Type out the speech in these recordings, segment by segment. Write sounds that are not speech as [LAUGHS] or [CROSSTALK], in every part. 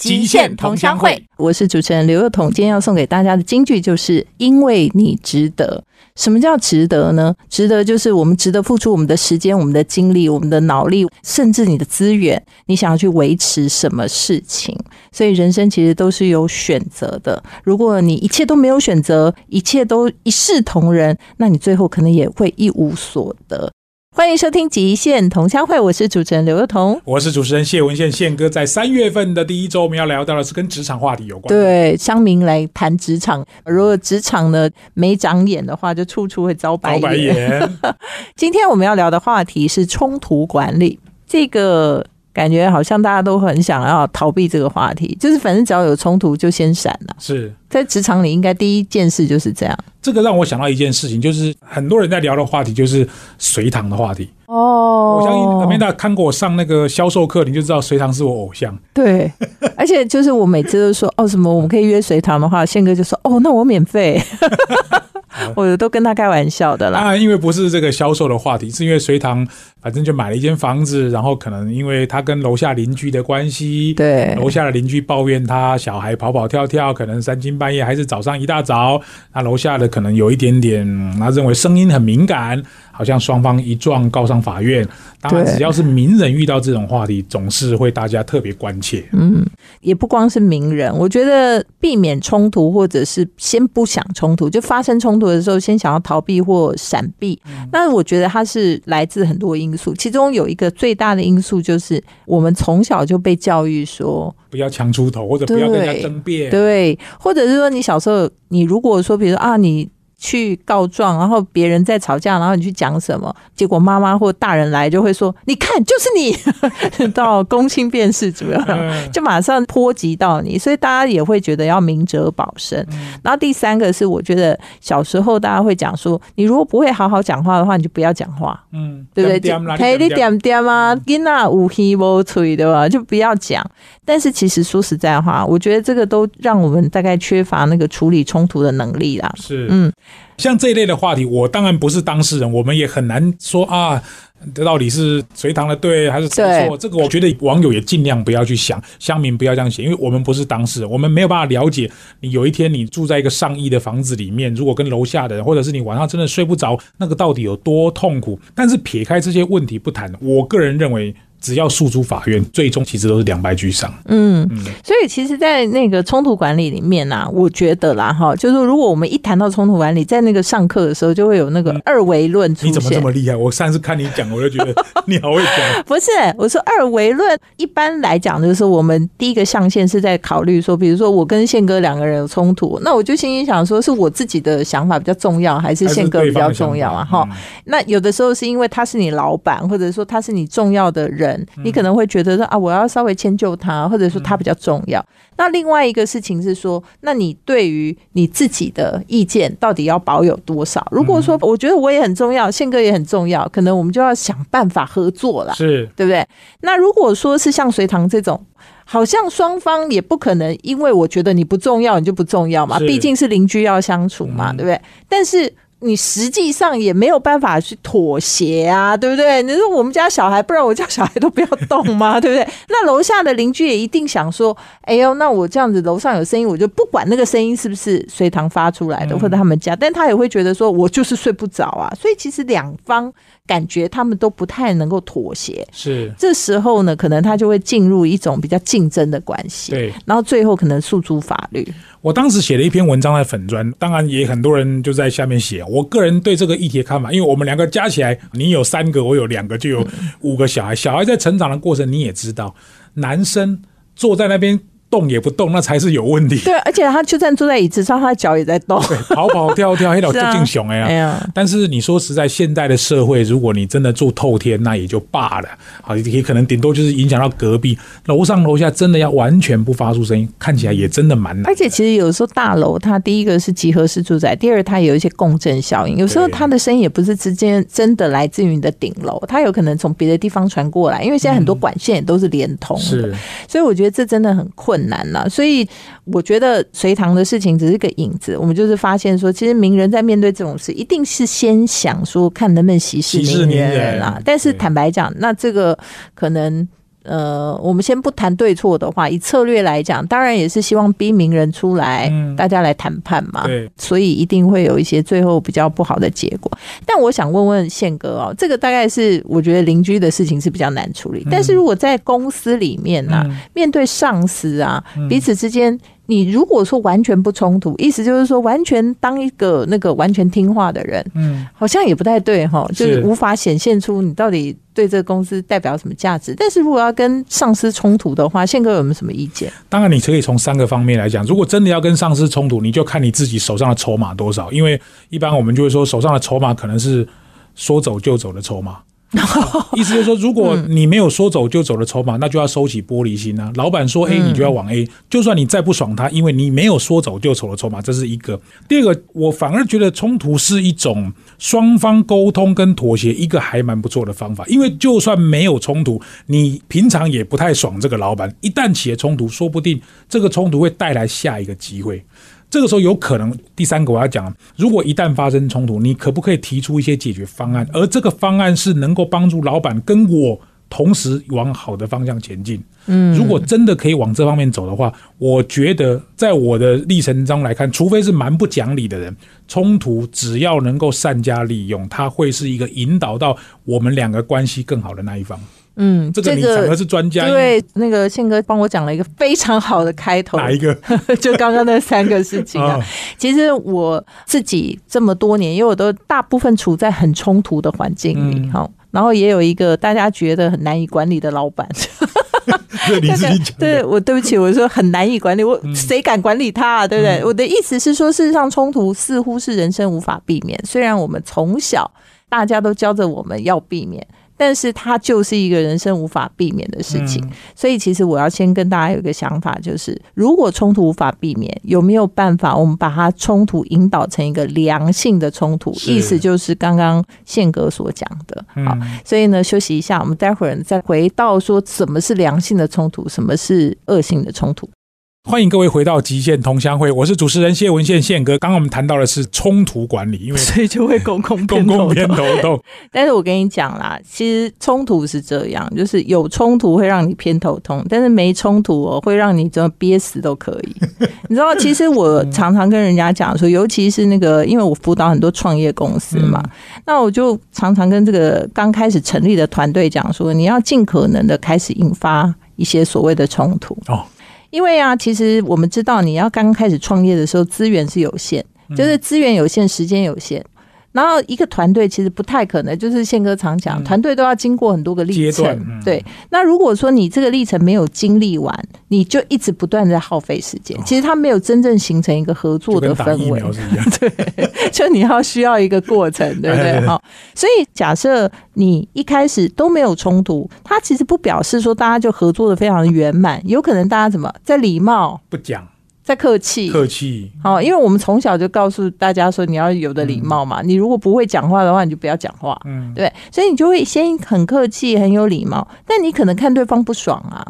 极限同乡会》。我是主持人刘幼彤，今天要送给大家的金句就是“因为你值得”。什么叫值得呢？值得就是我们值得付出我们的时间、我们的精力、我们的脑力，甚至你的资源，你想要去维持什么事情。所以人生其实都是有选择的。如果你一切都没有选择，一切都一视同仁，那你最后可能也会一无所得。欢迎收听《极限同乡会》，我是主持人刘幼彤，我是主持人谢文宪宪哥。在三月份的第一周，我们要聊到的是跟职场话题有关。对，乡民来谈职场，如果职场呢没长眼的话，就处处会遭白眼。[LAUGHS] 今天我们要聊的话题是冲突管理，这个。感觉好像大家都很想要逃避这个话题，就是反正只要有冲突就先闪了。是在职场里，应该第一件事就是这样。这个让我想到一件事情，就是很多人在聊的话题就是隋唐的话题。哦，我相信阿美达看过我上那个销售课，你就知道隋唐是我偶像。对，而且就是我每次都说哦什么我们可以约隋唐的话，宪哥就说哦那我免费。[LAUGHS] 我都跟他开玩笑的啦。啊，因为不是这个销售的话题，是因为隋唐反正就买了一间房子，然后可能因为他跟楼下邻居的关系，对，楼下的邻居抱怨他小孩跑跑跳跳，可能三更半夜还是早上一大早，那楼下的可能有一点点，他认为声音很敏感。好像双方一撞告上法院，当然只要是名人遇到这种话题，总是会大家特别关切。嗯，也不光是名人，我觉得避免冲突，或者是先不想冲突，就发生冲突的时候，先想要逃避或闪避。那我觉得它是来自很多因素，其中有一个最大的因素就是我们从小就被教育说不要强出头，或者不要跟人家争辩，对，或者是说你小时候，你如果说，比如说啊，你。去告状，然后别人在吵架，然后你去讲什么，结果妈妈或大人来就会说：“你看，就是你 [LAUGHS] 到公亲辨识主要，就马上波及到你，所以大家也会觉得要明哲保身。然后第三个是，我觉得小时候大家会讲说，你如果不会好好讲话的话，你就不要讲话，嗯，对不对？可以你点点啊，囡仔无气无吹对吧？就不要讲。但是其实说实在话，我觉得这个都让我们大概缺乏那个处理冲突的能力啦。是，嗯。像这一类的话题，我当然不是当事人，我们也很难说啊，这到底是隋唐的对还是错？这个我觉得网友也尽量不要去想，乡民不要这样写，因为我们不是当事人，我们没有办法了解你。有一天你住在一个上亿的房子里面，如果跟楼下的人，或者是你晚上真的睡不着，那个到底有多痛苦？但是撇开这些问题不谈，我个人认为。只要诉诸法院，最终其实都是两败俱伤。嗯，所以其实，在那个冲突管理里面呢，我觉得啦，哈，就是如果我们一谈到冲突管理，在那个上课的时候，就会有那个二维论出现。你怎么这么厉害？我上次看你讲，我就觉得 [LAUGHS] 你好会讲。[LAUGHS] 不是，我说二维论，一般来讲就是我们第一个象限是在考虑说，比如说我跟宪哥两个人有冲突，那我就心里想说，是我自己的想法比较重要，还是宪哥比较重要啊？哈，那有的时候是因为他是你老板，或者说他是你重要的人。你可能会觉得说啊，我要稍微迁就他，或者说他比较重要。那另外一个事情是说，那你对于你自己的意见到底要保有多少？如果说我觉得我也很重要，宪哥也很重要，可能我们就要想办法合作了，是对不对？那如果说是像隋唐这种，好像双方也不可能，因为我觉得你不重要，你就不重要嘛，毕竟是邻居要相处嘛，对不对？但是。你实际上也没有办法去妥协啊，对不对？你说我们家小孩，不然我家小孩都不要动吗？[LAUGHS] 对不对？那楼下的邻居也一定想说，哎呦，那我这样子楼上有声音，我就不管那个声音是不是隋唐发出来的，或者他们家，但他也会觉得说我就是睡不着啊。所以其实两方。感觉他们都不太能够妥协，是这时候呢，可能他就会进入一种比较竞争的关系，对，然后最后可能诉诸法律。我当时写了一篇文章在粉砖，当然也很多人就在下面写。我个人对这个议题的看法，因为我们两个加起来，你有三个，我有两个，就有五个小孩。小孩在成长的过程，你也知道，男生坐在那边。动也不动，那才是有问题。对，而且他就算坐在椅子上，他的脚也在动，跑跑跳跳，黑老就进熊哎呀！但是你说实在，现代的社会，如果你真的住透天，那也就罢了。好，也可能顶多就是影响到隔壁楼上楼下，真的要完全不发出声音，看起来也真的蛮难。而且其实有时候大楼它第一个是集合式住宅，第二它有一些共振效应，有时候它的声音也不是直接真的来自于你的顶楼，它有可能从别的地方传过来，因为现在很多管线也都是连通的，所以我觉得这真的很困。困难了。所以我觉得隋唐的事情只是个影子，我们就是发现说，其实名人在面对这种事，一定是先想说看能不能息事宁人啊。但是坦白讲，那这个可能。呃，我们先不谈对错的话，以策略来讲，当然也是希望逼名人出来，大家来谈判嘛。对，所以一定会有一些最后比较不好的结果。但我想问问宪哥哦，这个大概是我觉得邻居的事情是比较难处理，但是如果在公司里面呢，面对上司啊，彼此之间。你如果说完全不冲突，意思就是说完全当一个那个完全听话的人，嗯，好像也不太对哈，就是无法显现出你到底对这个公司代表什么价值。但是如果要跟上司冲突的话，宪哥有没有什么意见？当然，你可以从三个方面来讲。如果真的要跟上司冲突，你就看你自己手上的筹码多少，因为一般我们就会说手上的筹码可能是说走就走的筹码。[LAUGHS] 意思就是说，如果你没有说走就走的筹码，那就要收起玻璃心啊。老板说 A，你就要往 A。就算你再不爽他，因为你没有说走就走的筹码，这是一个。第二个，我反而觉得冲突是一种双方沟通跟妥协一个还蛮不错的方法。因为就算没有冲突，你平常也不太爽这个老板，一旦起了冲突，说不定这个冲突会带来下一个机会。这个时候有可能，第三个我要讲，如果一旦发生冲突，你可不可以提出一些解决方案？而这个方案是能够帮助老板跟我同时往好的方向前进。嗯，如果真的可以往这方面走的话，我觉得在我的历程中来看，除非是蛮不讲理的人，冲突只要能够善加利用，它会是一个引导到我们两个关系更好的那一方。嗯，这个你反而是专家，因为那个宪哥帮我讲了一个非常好的开头。哪一个？[LAUGHS] 就刚刚那三个事情 [LAUGHS] 啊。其实我自己这么多年，因为我都大部分处在很冲突的环境里，哈，然后也有一个大家觉得很难以管理的老板。[LAUGHS] 对，你自己讲。对我对不起，我说很难以管理，我谁敢管理他啊？对不对？我的意思是说，事实上冲突似乎是人生无法避免，虽然我们从小大家都教着我们要避免。但是它就是一个人生无法避免的事情，所以其实我要先跟大家有一个想法，就是如果冲突无法避免，有没有办法我们把它冲突引导成一个良性的冲突？意思就是刚刚宪哥所讲的。好，所以呢，休息一下，我们待会儿再回到说什么是良性的冲突，什么是恶性的冲突。欢迎各位回到极限同乡会，我是主持人谢文宪宪哥。刚刚我们谈到的是冲突管理，因为所以就会公共公共偏头痛。[LAUGHS] 但是我跟你讲啦，其实冲突是这样，就是有冲突会让你偏头痛，但是没冲突哦，会让你怎么憋死都可以。[LAUGHS] 你知道，其实我常常跟人家讲说，尤其是那个，因为我辅导很多创业公司嘛，那我就常常跟这个刚开始成立的团队讲说，你要尽可能的开始引发一些所谓的冲突哦。因为啊，其实我们知道，你要刚开始创业的时候，资源是有限，就是资源有限，时间有限。然后一个团队其实不太可能，就是宪哥常讲，团队都要经过很多个历程。对，那如果说你这个历程没有经历完，你就一直不断在耗费时间，其实它没有真正形成一个合作的氛围。[LAUGHS] 对，就你要需要一个过程，对不对？[LAUGHS] 好，所以假设你一开始都没有冲突，它其实不表示说大家就合作的非常的圆满，有可能大家怎么在礼貌不讲。在客气，客气。好，因为我们从小就告诉大家说，你要有的礼貌嘛。你如果不会讲话的话，你就不要讲话。嗯，对。所以你就会先很客气，很有礼貌。但你可能看对方不爽啊，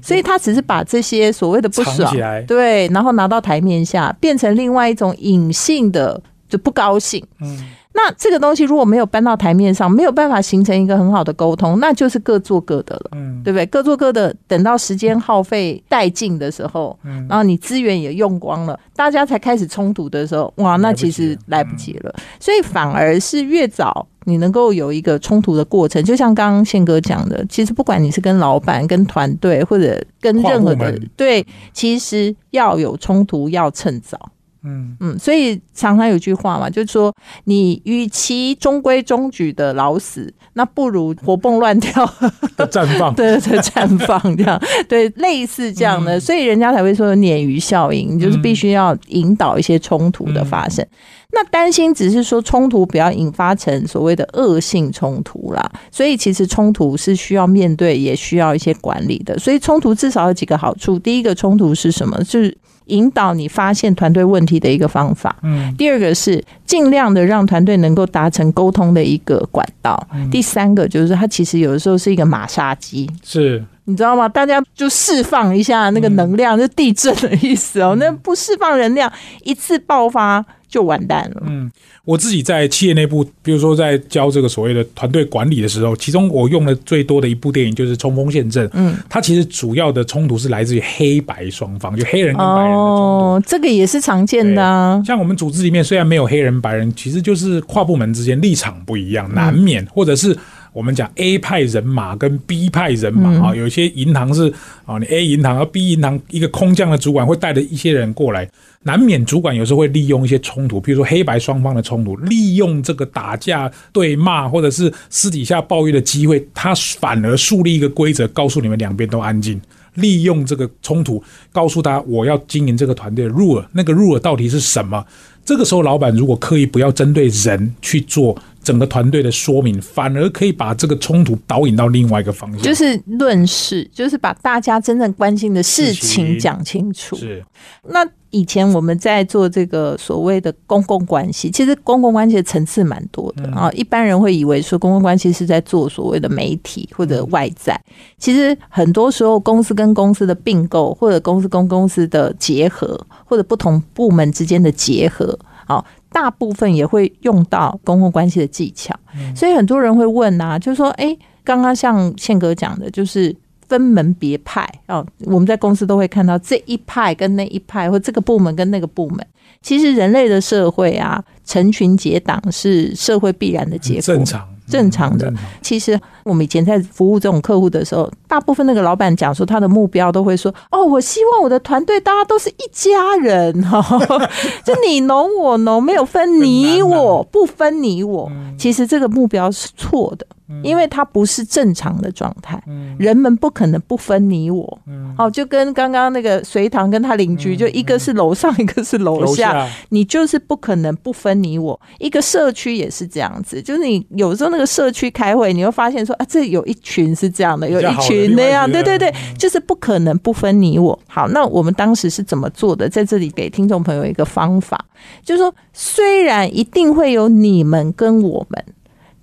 所以他只是把这些所谓的不爽，对，然后拿到台面下，变成另外一种隐性的就不高兴。嗯。那这个东西如果没有搬到台面上，没有办法形成一个很好的沟通，那就是各做各的了，嗯，对不对？各做各的，等到时间耗费殆尽的时候，嗯，然后你资源也用光了，大家才开始冲突的时候，哇，那其实来不及了。所以反而是越早你能够有一个冲突的过程，就像刚刚宪哥讲的，其实不管你是跟老板、跟团队或者跟任何的对，其实要有冲突要趁早。嗯嗯，所以常常有句话嘛，就是说，你与其中规中矩的老死，那不如活蹦乱跳 [LAUGHS] 的绽放，[LAUGHS] 对对，绽放这样，[LAUGHS] 对，类似这样的，所以人家才会说鲶鱼效应，就是必须要引导一些冲突的发生。那担心只是说冲突不要引发成所谓的恶性冲突啦，所以其实冲突是需要面对，也需要一些管理的。所以冲突至少有几个好处，第一个冲突是什么？就是。引导你发现团队问题的一个方法。嗯，第二个是尽量的让团队能够达成沟通的一个管道。第三个就是它其实有的时候是一个马杀鸡。是，你知道吗？大家就释放一下那个能量，就地震的意思哦。那不释放能量，一次爆发就完蛋了。嗯，我自己在企业内部，比如说在教这个所谓的团队管理的时候，其中我用的最多的一部电影就是《冲锋陷阵》。嗯，它其实主要的冲突是来自于黑白双方，就黑人跟白人的冲突。哦，这个也是常见的啊。像我们组织里面虽然没有黑人白人，其实就是跨部门之间立场不一样，难免或者是我们讲 A 派人马跟 B 派人马啊，有些银行是啊，你 A 银行和 B 银行一个空降的主管会带着一些人过来，难免主管有时候会利用一些冲突，比如说黑白双方的冲突，利用这个打架对骂或者是私底下抱怨的机会，他反而树立一个规则，告诉你们两边都安静。利用这个冲突，告诉他我要经营这个团队的 rule，那个 rule 到底是什么？这个时候，老板如果刻意不要针对人去做整个团队的说明，反而可以把这个冲突导引到另外一个方向。就是论事，就是把大家真正关心的事情讲清楚。是那以前我们在做这个所谓的公共关系，其实公共关系的层次蛮多的啊。一般人会以为说公共关系是在做所谓的媒体或者外在，其实很多时候公司跟公司的并购，或者公司跟公司的结合，或者不同部门之间的结合，啊，大部分也会用到公共关系的技巧。所以很多人会问啊，就是说，哎，刚刚像宪哥讲的，就是。分门别派哦，我们在公司都会看到这一派跟那一派，或这个部门跟那个部门。其实人类的社会啊，成群结党是社会必然的结果，正常正常的。其实我们以前在服务这种客户的时候，大部分那个老板讲说他的目标都会说：“哦，我希望我的团队大家都是一家人。哈，[LAUGHS] 就你侬我侬，没有分你我，啊。不分你我。”其实这个目标是错的，因为它不是正常的状态。人们不可能不分你我。哦，就跟刚刚那个隋唐跟他邻居，就一个是楼上，一个是楼楼下，你就是不可能不分你我。一个社区也是这样子，就是你有时候那个社区开会，你会发现说啊，这有一群是这样的，有一群那样，对对对，就是不可能不分你我。好，那我们当时是怎么做的？在这里给听众朋友一个方法，就是说，虽然一定会有你们跟我们。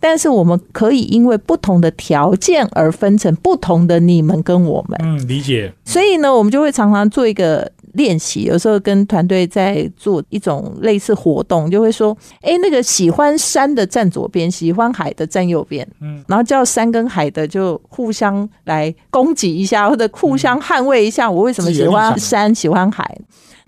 但是我们可以因为不同的条件而分成不同的你们跟我们，嗯，理解。所以呢，我们就会常常做一个练习，有时候跟团队在做一种类似活动，就会说，哎，那个喜欢山的站左边，喜欢海的站右边，嗯，然后叫山跟海的就互相来攻击一下，或者互相捍卫一下，我为什么喜欢山，喜欢海。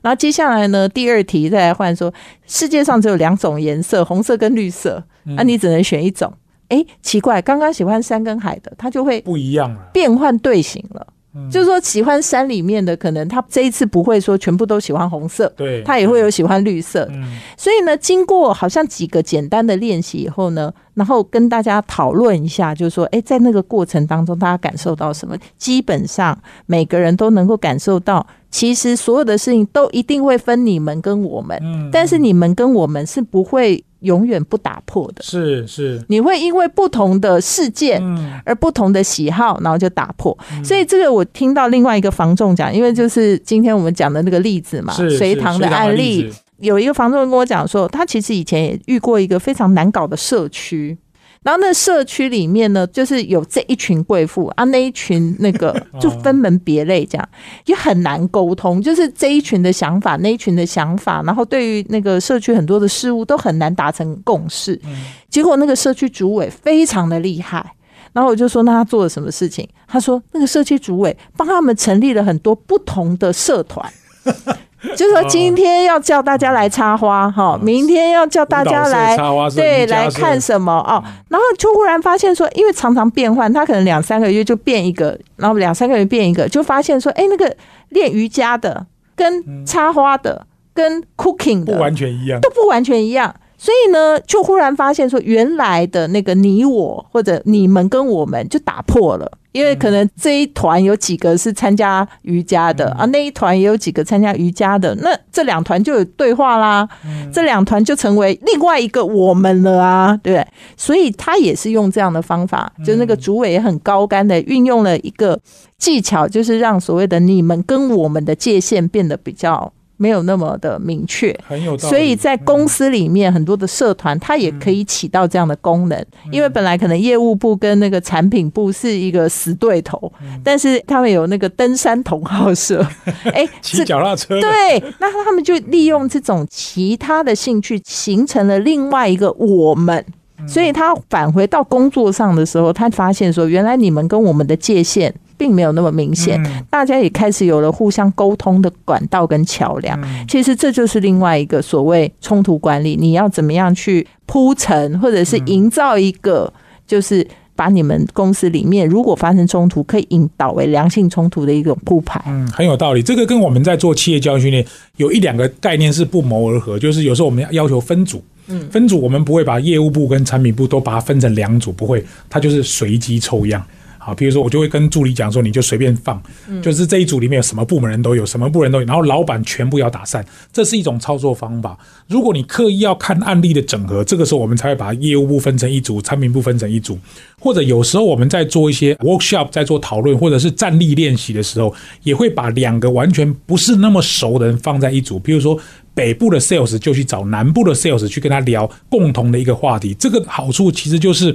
然后接下来呢，第二题再来换说，世界上只有两种颜色，红色跟绿色，那啊，你只能选一种。哎，奇怪，刚刚喜欢山跟海的，他就会不一样了。变换队形了。嗯就是说，喜欢山里面的，可能他这一次不会说全部都喜欢红色，对，他也会有喜欢绿色。嗯所以呢，经过好像几个简单的练习以后呢，然后跟大家讨论一下，就是说，哎，在那个过程当中，大家感受到什么？基本上每个人都能够感受到，其实所有的事情都一定会分你们跟我们，嗯，但是你们跟我们是不会永远不打破的。是是，你会因为不同的事件，嗯而不同的喜好，然后就打破。所以这个我听到另外一个房仲讲，因为就是今天我们讲的那个例子嘛，隋唐的案例，有一个房仲跟我讲说，他其实以前也遇过一个非常难搞的社区。然后那社区里面呢，就是有这一群贵妇啊，那一群那个 [LAUGHS] 就分门别类，这样也很难沟通。就是这一群的想法，那一群的想法，然后对于那个社区很多的事物都很难达成共识。结果那个社区主委非常的厉害，然后我就说那他做了什么事情？他说那个社区主委帮他们成立了很多不同的社团。[LAUGHS] [LAUGHS] 就是说，今天要叫大家来插花哈，明天要叫大家来对来看什么哦，然后就忽然发现说，因为常常变换，他可能两三个月就变一个，然后两三个月变一个，就发现说，哎，那个练瑜伽的跟插花的跟 cooking 的不完全一样。都。不完全一样。所以呢，就忽然发现说，原来的那个你我或者你们跟我们就打破了，因为可能这一团有几个是参加瑜伽的、啊，那一团也有几个参加瑜伽的，那这两团就有对话啦，这两团就成为另外一个我们了啊，对不对？所以他也是用这样的方法，就那个主委也很高干的运用了一个技巧，就是让所谓的你们跟我们的界限变得比较没有那么的明确。很有道理。所以在公司里面，很多的社团它也可以起到这样的功能，因为本来可能业务部跟那个产品部是一个死对头，但是他们有那个登山同好社，[LAUGHS] 哎，骑脚踏车，对，那他们就利用这种其他的兴趣，形成了另外一个我们。所以他返回到工作上的时候，他发现说，原来你们跟我们的界限并没有那么明显，大家也开始有了互相沟通的管道跟桥梁。其实这就是另外一个所谓冲突管理，你要怎么样去铺陈，或者是营造一个，就是把你们公司里面如果发生冲突，可以引导为良性冲突的一种铺排。嗯，很有道理。这个跟我们在做企业教育训练有一两个概念是不谋而合，就是有时候我们要要求分组。嗯，分组我们不会把业务部跟产品部都把它分成两组，不会，它就是随机抽样。好，比如说我就会跟助理讲说，你就随便放，就是这一组里面有什么部门人都有，什么部门都有，然后老板全部要打散，这是一种操作方法。如果你刻意要看案例的整合，这个时候我们才会把业务部分成一组，产品部分成一组，或者有时候我们在做一些 workshop，在做讨论或者是站立练习的时候，也会把两个完全不是那么熟的人放在一组，比如说。北部的 sales 就去找南部的 sales 去跟他聊共同的一个话题，这个好处其实就是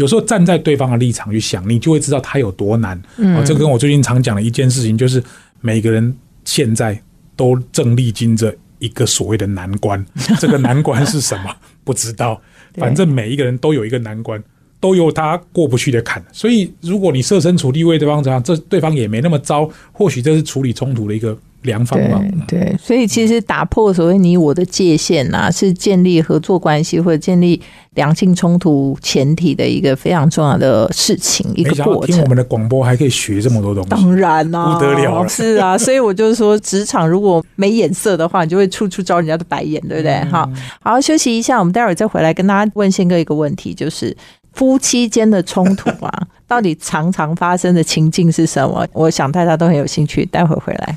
有时候站在对方的立场去想，你就会知道他有多难。啊，这跟我最近常讲的一件事情就是，每个人现在都正历经着一个所谓的难关，[LAUGHS] 这个难关是什么？不知道，[LAUGHS] 反正每一个人都有一个难关，都有他过不去的坎。所以，如果你设身处地为对方这样，这对方也没那么糟，或许这是处理冲突的一个。良方嘛，对，所以其实打破所谓你我的界限呐，是建立合作关系或者建立良性冲突前提的一个非常重要的事情，一个过程。听我们的广播还可以学这么多东西，当然啦，不得了，是啊。所以我就是说，职场如果没眼色的话，你就会处处招人家的白眼，对不对？好，好，休息一下，我们待会儿再回来跟大家问宪哥一个问题，就是夫妻间的冲突啊，[LAUGHS] 到底常常发生的情境是什么？我想大家都很有兴趣，待会儿回来。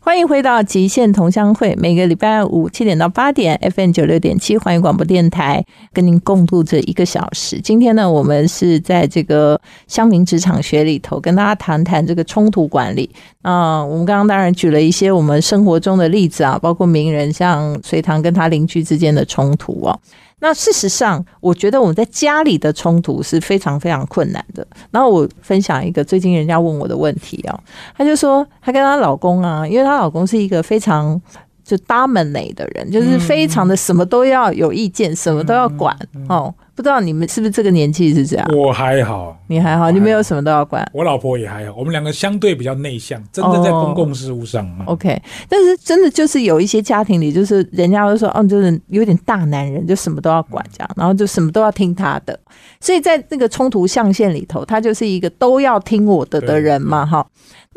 欢迎回到极限同乡会，每个礼拜五七点到八点，FM 九六点七，欢迎广播电台跟您共度这一个小时。今天呢，我们是在这个乡民职场学里头跟大家谈谈这个冲突管理。啊，我们刚刚当然举了一些我们生活中的例子啊，包括名人像隋唐跟他邻居之间的冲突哦。那事实上，我觉得我们在家里的冲突是非常非常困难的。然后我分享一个最近人家问我的问题哦，她就说她跟她老公啊，因为她老公是一个非常就 dominate 的人，就是非常的什么都要有意见，什么都要管哦。不知道你们是不是这个年纪是这样？我还好，你还好，你没有什么都要管。我老婆也还好，我们两个相对比较内向，真的在公共事务上。OK，但是真的就是有一些家庭里，就是人家都说，哦，就是有点大男人，就什么都要管这样，然后就什么都要听他的。所以在那个冲突象限里头，他就是一个都要听我的的人嘛，哈。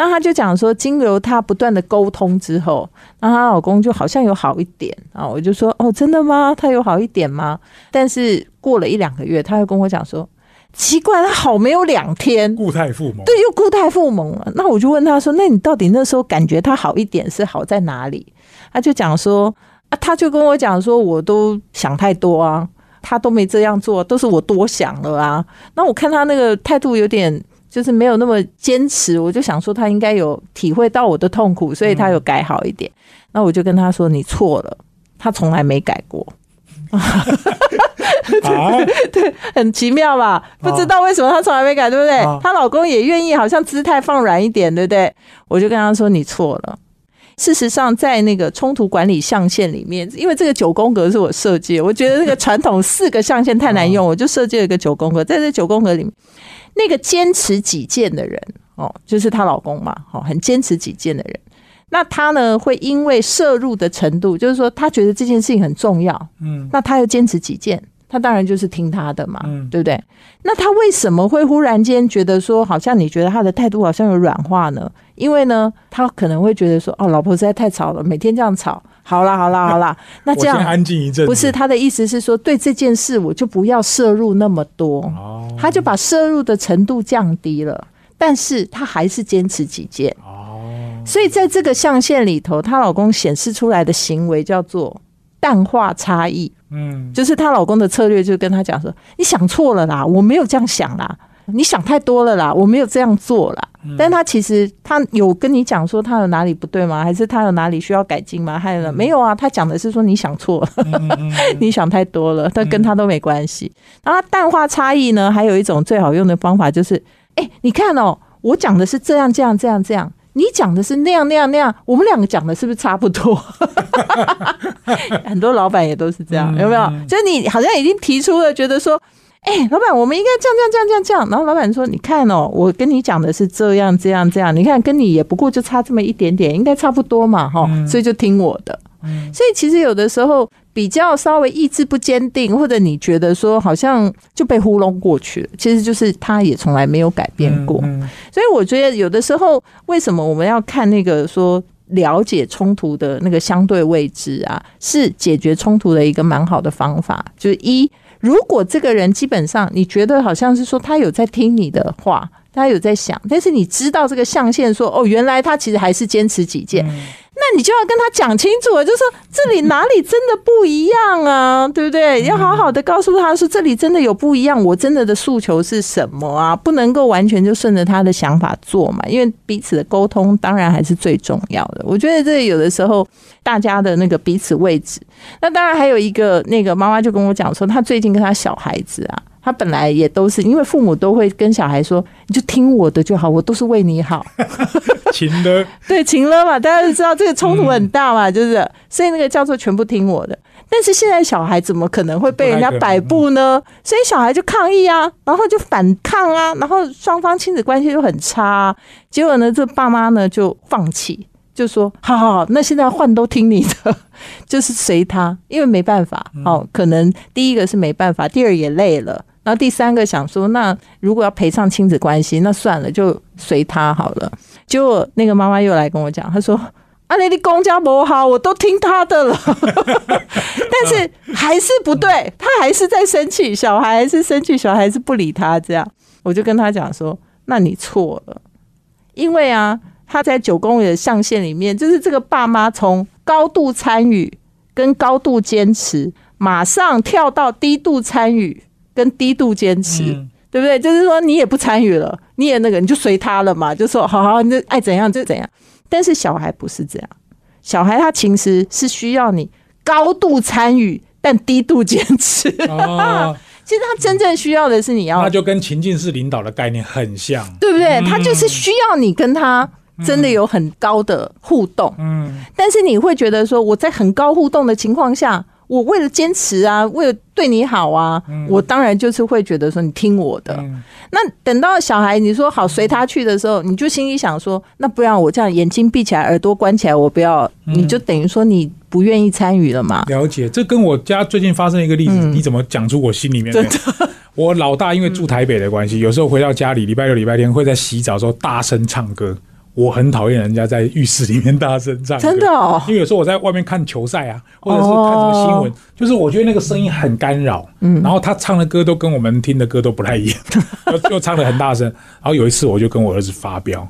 那他就讲说，经由他不断的沟通之后，那她老公就好像有好一点啊。我就说，哦，真的吗？他有好一点吗？但是过了一两个月，他又跟我讲说，奇怪，他好没有两天，固态复萌，对，又固态复萌了。那我就问他说，那你到底那时候感觉他好一点是好在哪里？他就讲说，啊，他就跟我讲说，我都想太多啊，他都没这样做，都是我多想了啊。那我看他那个态度有点。就是没有那么坚持，我就想说他应该有体会到我的痛苦，所以他有改好一点。那我就跟他说：“你错了，他从来没改过。[LAUGHS] ”对，很奇妙吧？不知道为什么他从来没改，对不对？她老公也愿意，好像姿态放软一点，对不对？我就跟他说：“你错了。”事实上，在那个冲突管理象限里面，因为这个九宫格是我设计，我觉得那个传统四个象限太难用，[LAUGHS] 我就设计了一个九宫格，在这九宫格里面。那个坚持己见的人哦，就是她老公嘛，哦，很坚持己见的人。那她呢，会因为摄入的程度，就是说，她觉得这件事情很重要，嗯，那她又坚持己见，她当然就是听他的嘛，对不对？那他为什么会忽然间觉得说，好像你觉得他的态度好像有软化呢？因为呢，他可能会觉得说，哦，老婆实在太吵了，每天这样吵。好啦，好啦，[LAUGHS] 好啦，那这样安静一阵。不是他的意思是说，对这件事我就不要摄入那么多。哦，他就把摄入的程度降低了，但是他还是坚持己见。哦，所以在这个象限里头，她老公显示出来的行为叫做淡化差异。嗯，就是她老公的策略就跟她讲说：“你想错了啦，我没有这样想啦。”你想太多了啦，我没有这样做啦。但她其实她有跟你讲说她有哪里不对吗？还是她有哪里需要改进吗？还有没有啊？她讲的是说你想错了，[LAUGHS] 你想太多了，但跟她都没关系。然后淡化差异呢，还有一种最好用的方法就是，哎，你看哦，我讲的是这样这样这样这样，你讲的是那样那样那样，我们两个讲的是不是差不多？[LAUGHS] 很多老板也都是这样，有没有？就是你好像已经提出了，觉得说。哎，老板，我们应该这样这样这样这样这样。然后老板说：“你看哦，我跟你讲的是这样这样这样，你看跟你也不过就差这么一点点，应该差不多嘛，哈。所以就听我的。所以其实有的时候比较稍微意志不坚定，或者你觉得说好像就被糊弄过去了，其实就是他也从来没有改变过。所以我觉得有的时候为什么我们要看那个说了解冲突的那个相对位置啊，是解决冲突的一个蛮好的方法，就是一。如果这个人基本上你觉得好像是说他有在听你的话，他有在想，但是你知道这个象限说哦，原来他其实还是坚持己见。那你就要跟他讲清楚，就说这里哪里真的不一样啊，[LAUGHS] 对不对？要好好的告诉他说这里真的有不一样，我真的的诉求是什么啊？不能够完全就顺着他的想法做嘛，因为彼此的沟通当然还是最重要的。我觉得这有的时候大家的那个彼此位置，那当然还有一个那个妈妈就跟我讲说，她最近跟她小孩子啊。他本来也都是，因为父母都会跟小孩说：“你就听我的就好，我都是为你好。[LAUGHS] ” [LAUGHS] 情了，对情了嘛？大家都知道这个冲突很大嘛，就是，所以那个叫做全部听我的。但是现在小孩怎么可能会被人家摆布呢？所以小孩就抗议啊，然后就反抗啊，然后双方亲子关系就很差。结果呢，这爸妈呢就放弃。就说好好好，那现在换都听你的，[LAUGHS] 就是随他，因为没办法。哦，可能第一个是没办法，第二也累了，然后第三个想说，那如果要赔偿亲子关系，那算了，就随他好了。结果那个妈妈又来跟我讲，她说：“啊，你的公家不好，我都听他的了。[LAUGHS] ”但是还是不对，他还是在生气，小孩还是生气，小孩是不理他。这样，我就跟他讲说：“那你错了，因为啊。”他在九公里的象限里面，就是这个爸妈从高度参与跟高度坚持，马上跳到低度参与跟低度坚持，对不对？就是说你也不参与了，你也那个，你就随他了嘛，就说好好，你爱怎样就怎样。但是小孩不是这样，小孩他其实是需要你高度参与但低度坚持。[LAUGHS] 其实他真正需要的是你要，那就跟情境式领导的概念很像，对不对？他就是需要你跟他。真的有很高的互动，嗯，但是你会觉得说，我在很高互动的情况下，我为了坚持啊，为了对你好啊，我当然就是会觉得说，你听我的。那等到小孩你说好随他去的时候，你就心里想说，那不然我这样眼睛闭起来，耳朵关起来，我不要，你就等于说你不愿意参与了嘛？了解，这跟我家最近发生一个例子，你怎么讲出我心里面？真的，[LAUGHS] 我老大因为住台北的关系，有时候回到家里，礼拜六、礼拜天会在洗澡时候大声唱歌。我很讨厌人家在浴室里面大声唱，真的哦。因为有时候我在外面看球赛啊，或者是看什么新闻，就是我觉得那个声音很干扰。嗯，然后他唱的歌都跟我们听的歌都不太一样，[LAUGHS] 又唱的很大声。然后有一次我就跟我儿子发飙。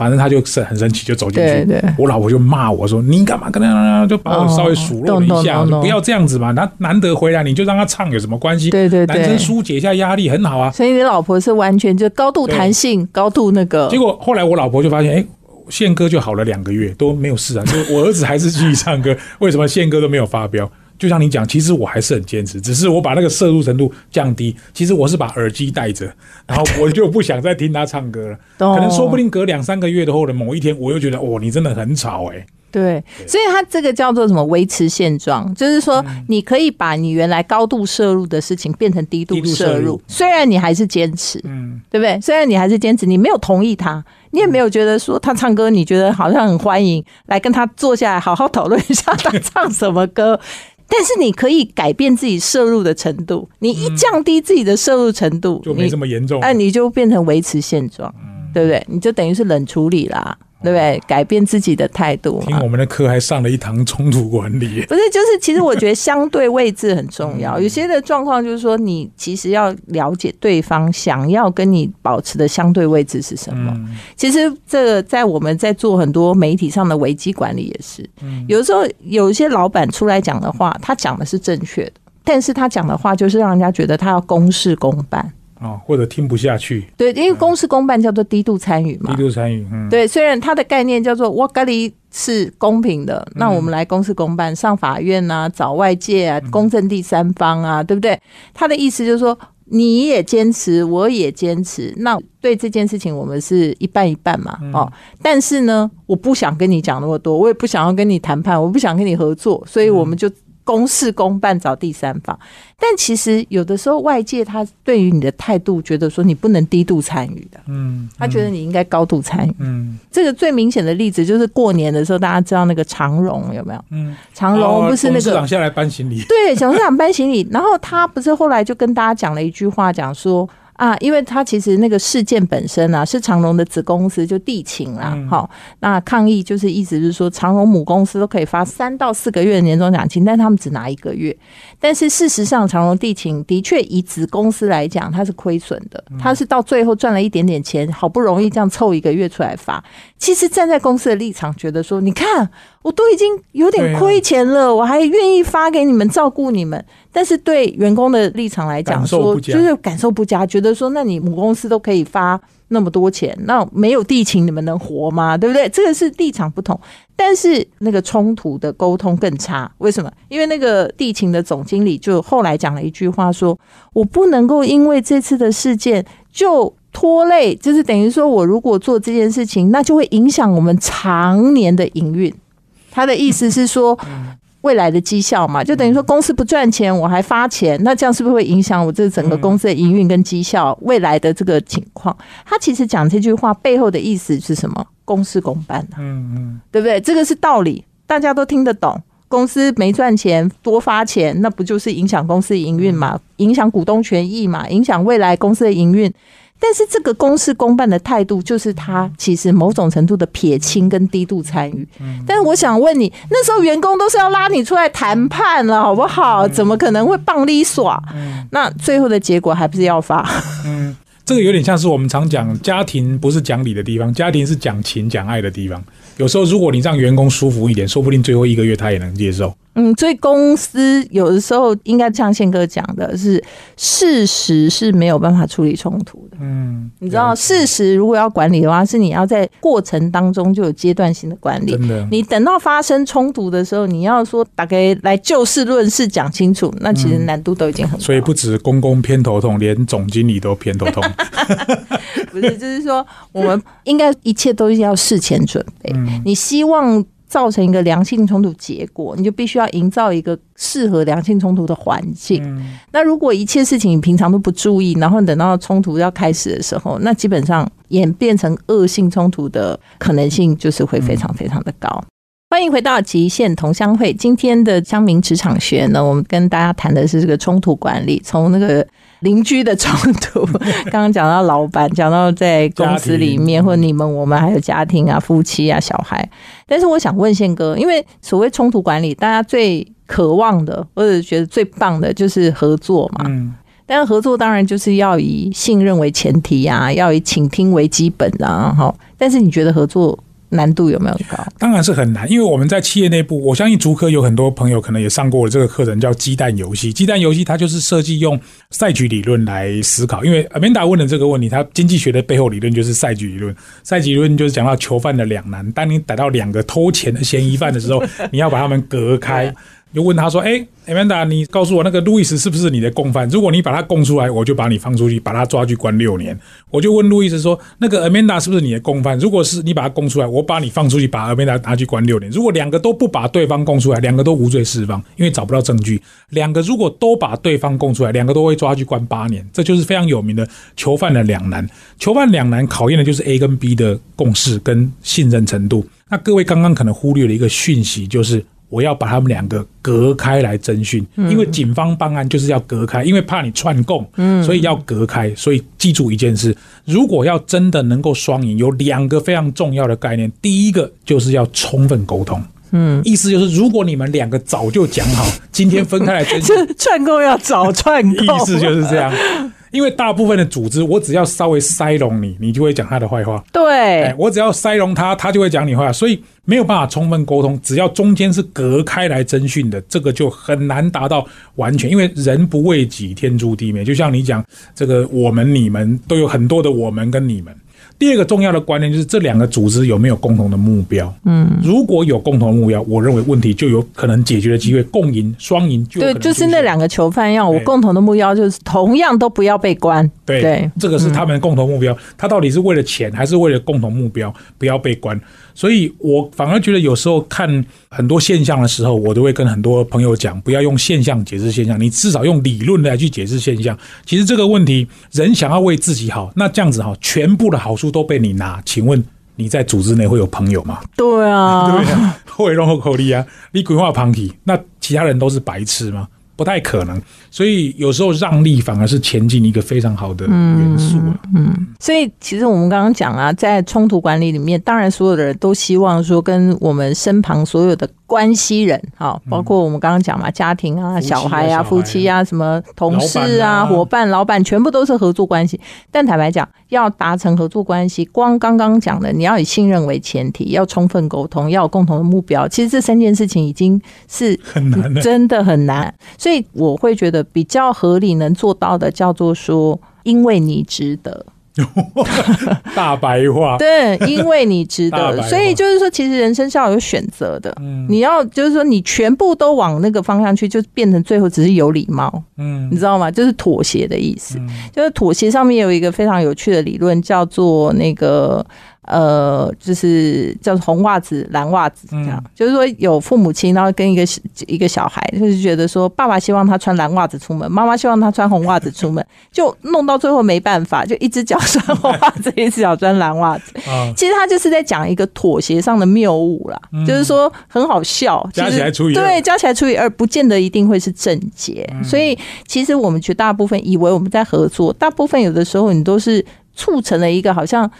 反正他就生很生气，就走进去。我老婆就骂我说：“你干嘛跟他？”就把我稍微数落了一下，不要这样子嘛。他难得回来，你就让他唱有什么关系？对对对，男生疏解一下压力很好啊。所以你老婆是完全就高度弹性、高度那个。结果后来我老婆就发现，哎，宪哥就好了两个月都没有事啊，就我儿子还是继续唱歌，为什么宪哥都没有发飙？就像你讲，其实我还是很坚持，只是我把那个摄入程度降低。其实我是把耳机戴着，然后我就不想再听他唱歌了。[LAUGHS] 可能说不定隔两三个月的后的某一天，我又觉得，哦，你真的很吵哎。对，所以他这个叫做什么？维持现状，就是说你可以把你原来高度摄入的事情变成低度摄入，虽然你还是坚持，嗯，对不对？虽然你还是坚持，你没有同意他，你也没有觉得说他唱歌，你觉得好像很欢迎，来跟他坐下来好好讨论一下他唱什么歌。[LAUGHS] 但是你可以改变自己摄入的程度，你一降低自己的摄入程度，就没这么严重，哎你就变成维持现状，对不对？你就等于是冷处理啦。对不对？改变自己的态度。听我们的课还上了一堂冲突管理。[LAUGHS] 不是，就是其实我觉得相对位置很重要。有些的状况就是说，你其实要了解对方想要跟你保持的相对位置是什么。其实这个在我们在做很多媒体上的危机管理也是。有时候有一些老板出来讲的话，他讲的是正确的，但是他讲的话就是让人家觉得他要公事公办。哦，或者听不下去，对，因为公事公办叫做低度参与嘛低。度参与，嗯，对，虽然它的概念叫做我咖喱是公平的，那我们来公事公办，上法院啊，找外界啊，公正第三方啊，对不对？他的意思就是说，你也坚持，我也坚持，那对这件事情我们是一半一半嘛，哦。但是呢，我不想跟你讲那么多，我也不想要跟你谈判，我不想跟你合作，所以我们就公事公办找第三方。但其实有的时候外界他对于你的态度，觉得说你不能低度参与的，嗯，他觉得你应该高度参与。嗯这个最明显的例子就是过年的时候，大家知道那个长荣有没有？嗯，长荣不是那个董事长下来搬行李，对，董事长搬行李，然后他不是后来就跟大家讲了一句话，讲说啊，因为他其实那个事件本身啊是长荣的子公司，就地勤啦，嗯好、那抗议就是意思是说，长荣母公司都可以发三到四个月的年终奖金，但他们只拿一个月。但是事实上，长荣地勤的确以子公司来讲，它是亏损的，嗯它是到最后赚了一点点钱，好不容易这样凑一个月出来发。其实站在公司的立场，觉得说，你看我都已经有点亏钱了，我还愿意发给你们照顾你们。但是对员工的立场来讲，说就是感受不佳，觉得说，那你母公司都可以发那么多钱，那没有地勤你们能活吗？对不对？这个是立场不同，但是那个冲突的沟通更差。为什么？因为那个地勤的总经理就后来讲了一句话说，我不能够因为这次的事件就。拖累就是等于说，我如果做这件事情，那就会影响我们常年的营运。他的意思是说，未来的绩效嘛，就等于说公司不赚钱，我还发钱，那这样是不是会影响我这整个公司的营运跟绩效未来的这个情况？他其实讲这句话背后的意思是什么？公事公办啊，嗯嗯，对不对？这个是道理，大家都听得懂。公司没赚钱，多发钱，那不就是影响公司营运嘛？影响股东权益嘛？影响未来公司的营运。但是这个公事公办的态度，就是他其实某种程度的撇清跟低度参与。但是我想问你，那时候员工都是要拉你出来谈判了，好不好？怎么可能会棒力耍？那最后的结果还不是要发？嗯这个有点像是我们常讲，家庭不是讲理的地方，家庭是讲情讲爱的地方。有时候如果你让员工舒服一点，说不定最后一个月他也能接受。嗯，所以公司有的时候应该像宪哥讲的是，事实是没有办法处理冲突的。嗯，你知道，事实如果要管理的话，是你要在过程当中就有阶段性的管理。你等到发生冲突的时候，你要说大概来就事论事讲清楚，那其实难度都已经很高。所以不止公公偏头痛，连总经理都偏头痛。[LAUGHS] 不是，就是说我们应该一切都是要事前准备。你希望造成一个良性冲突结果，你就必须要营造一个适合良性冲突的环境。那如果一切事情你平常都不注意，然后等到冲突要开始的时候，那基本上演变成恶性冲突的可能性就是会非常非常的高。欢迎回到极限同乡会。今天的乡民职场学呢，我们跟大家谈的是这个冲突管理，从那个邻居的冲突，[LAUGHS] 刚刚讲到老板，讲到在公司里面，或你们我们还有家庭啊、夫妻啊、小孩。但是我想问宪哥，因为所谓冲突管理，大家最渴望的或者觉得最棒的就是合作嘛。嗯，但是合作当然就是要以信任为前提啊，要以倾听为基本啊，哈。但是你觉得合作难度有没有高？当然是很难，因为我们在企业内部，我相信竹科有很多朋友可能也上过这个课程，叫鸡蛋游戏。鸡蛋游戏它就是设计用赛局理论来思考，因为 Amanda 问的这个问题，它经济学的背后理论就是赛局理论。赛局理论就是讲到囚犯的两难，当你逮到两个偷钱的嫌疑犯的时候，[LAUGHS] 你要把他们隔开。就问他说：“哎、a m a n d a 你告诉我那个路易斯是不是你的共犯？如果你把他供出来，我就把你放出去，把他抓去关六年。”我就问路易斯说：“那个 Amanda 是不是你的共犯？如果是你把他供出来，我把你放出去，把 Amanda 拿去关六年。如果两个都不把对方供出来，两个都无罪释放，因为找不到证据。两个如果都把对方供出来，两个都会抓去关八年。这就是非常有名的囚犯的两难。囚犯两难考验的就是 A 跟 B 的共识跟信任程度。那各位刚刚可能忽略了一个讯息，就是。我要把他们两个隔开来侦讯，因为警方办案就是要隔开，因为怕你串供，所以要隔开。所以记住一件事：如果要真的能够双赢，有两个非常重要的概念。第一个就是要充分沟通，嗯，意思就是如果你们两个早就讲好，今天分开来侦讯，这 [LAUGHS] 串供要早串供，意思就是这样。因为大部分的组织，我只要稍微塞拢你，你就会讲他的坏话。对，哎，我只要塞拢他，他就会讲你坏话，所以没有办法充分沟通。只要中间是隔开来征讯的，这个就很难达到完全。因为人不为己，天诛地灭。就像你讲这个，我们、你们都有很多的我们跟你们。第二个重要的观念就是这两个组织有没有共同的目标？嗯，如果有共同目标，我认为问题就有可能解决的机会，共赢、双赢就对，就是那两个囚犯一样，我共同的目标就是同样都不要被关。对，这个是他们共同目标。他到底是为了钱，还是为了共同目标不要被关？所以我反而觉得有时候看很多现象的时候，我都会跟很多朋友讲，不要用现象解释现象，你至少用理论来去解释现象。其实这个问题，人想要为自己好，那这样子哈，全部的好处都被你拿，请问你在组织内会有朋友吗？对啊，对啊，[LAUGHS] 会容后口力啊，你规划旁体，那其他人都是白痴吗？不太可能，所以有时候让利反而是前进一个非常好的元素嗯，所以其实我们刚刚讲啊，在冲突管理里面，当然所有的人都希望说，跟我们身旁所有的。关系人，好，包括我们刚刚讲嘛，家庭啊、小孩啊、夫妻啊、什么同事啊、伙伴、老板，全部都是合作关系。但坦白讲，要达成合作关系，光刚刚讲的，你要以信任为前提，要充分沟通，要有共同的目标。其实这三件事情已经是很难的，真的很难。所以我会觉得比较合理能做到的，叫做说，因为你值得。[LAUGHS] 大白话，[LAUGHS] 对，因为你值得，所以就是说，其实人生是要有选择的。嗯，你要就是说，你全部都往那个方向去，就变成最后只是有礼貌。嗯，你知道吗？就是妥协的意思。就是妥协上面有一个非常有趣的理论，叫做那个。呃，就是叫红袜子、蓝袜子这样，就是说有父母亲，然后跟一个一个小孩，就是觉得说，爸爸希望他穿蓝袜子出门，妈妈希望他穿红袜子出门，[LAUGHS] 就弄到最后没办法，[LAUGHS] 就一只脚穿红袜子，一只脚穿蓝袜子。其实他就是在讲一个妥协上的谬误啦，就是说很好笑，加起来除以对，加起来除以二，不见得一定会是正解。所以其实我们绝大部分以为我们在合作，大部分有的时候你都是促成了一个好像。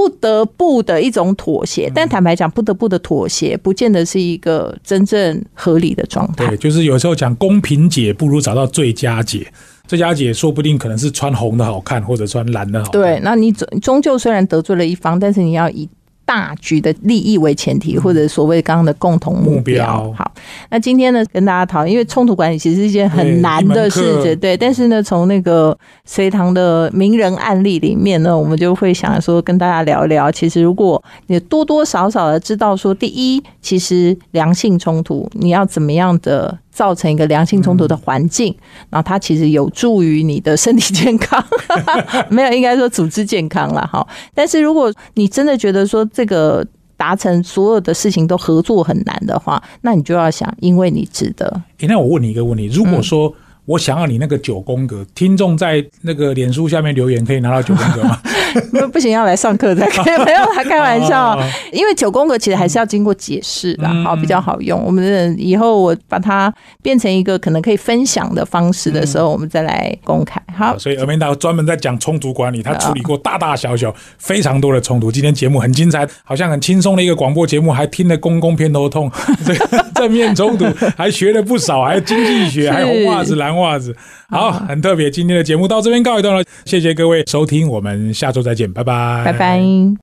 不得不的一种妥协，但坦白讲，不得不的妥协，不见得是一个真正合理的状态。对，就是有时候讲公平解，不如找到最佳解。最佳解说不定可能是穿红的好看，或者穿蓝的好。对，那你终终究虽然得罪了一方，但是你要以。大局的利益为前提，或者所谓刚刚的共同目标。好，那今天呢，跟大家讨论，因为冲突管理其实是一件很难的事情，对。但是呢，从那个隋唐的名人案例里面呢，我们就会想说，跟大家聊一聊。其实，如果你多多少少的知道说，第一，其实良性冲突你要怎么样的。造成一个良性冲突的环境，然后它其实有助于你的身体健康，[LAUGHS] 没有应该说组织健康了哈。但是如果你真的觉得说这个达成所有的事情都合作很难的话，那你就要想，因为你值得。那我问你一个问题：如果说我想要你那个九宫格，听众在那个脸书下面留言可以拿到九宫格吗？[LAUGHS] 不行，要来上课才可以。[LAUGHS] 没有，啦开玩笑。因为九宫格其实还是要经过解释的，好比较好用。我们以后我把它变成一个可能可以分享的方式的时候，我们再来公开。好，所以尔明达专门在讲冲突管理，他处理过大大小小非常多的冲突。今天节目很精彩，好像很轻松的一个广播节目，还听得公公偏头痛。[LAUGHS] 这个正面冲突还学了不少，还有经济学，还有红袜子、蓝袜子。好，很特别。今天的节目到这边告一段落，谢谢各位收听，我们下周再见，拜拜，拜拜。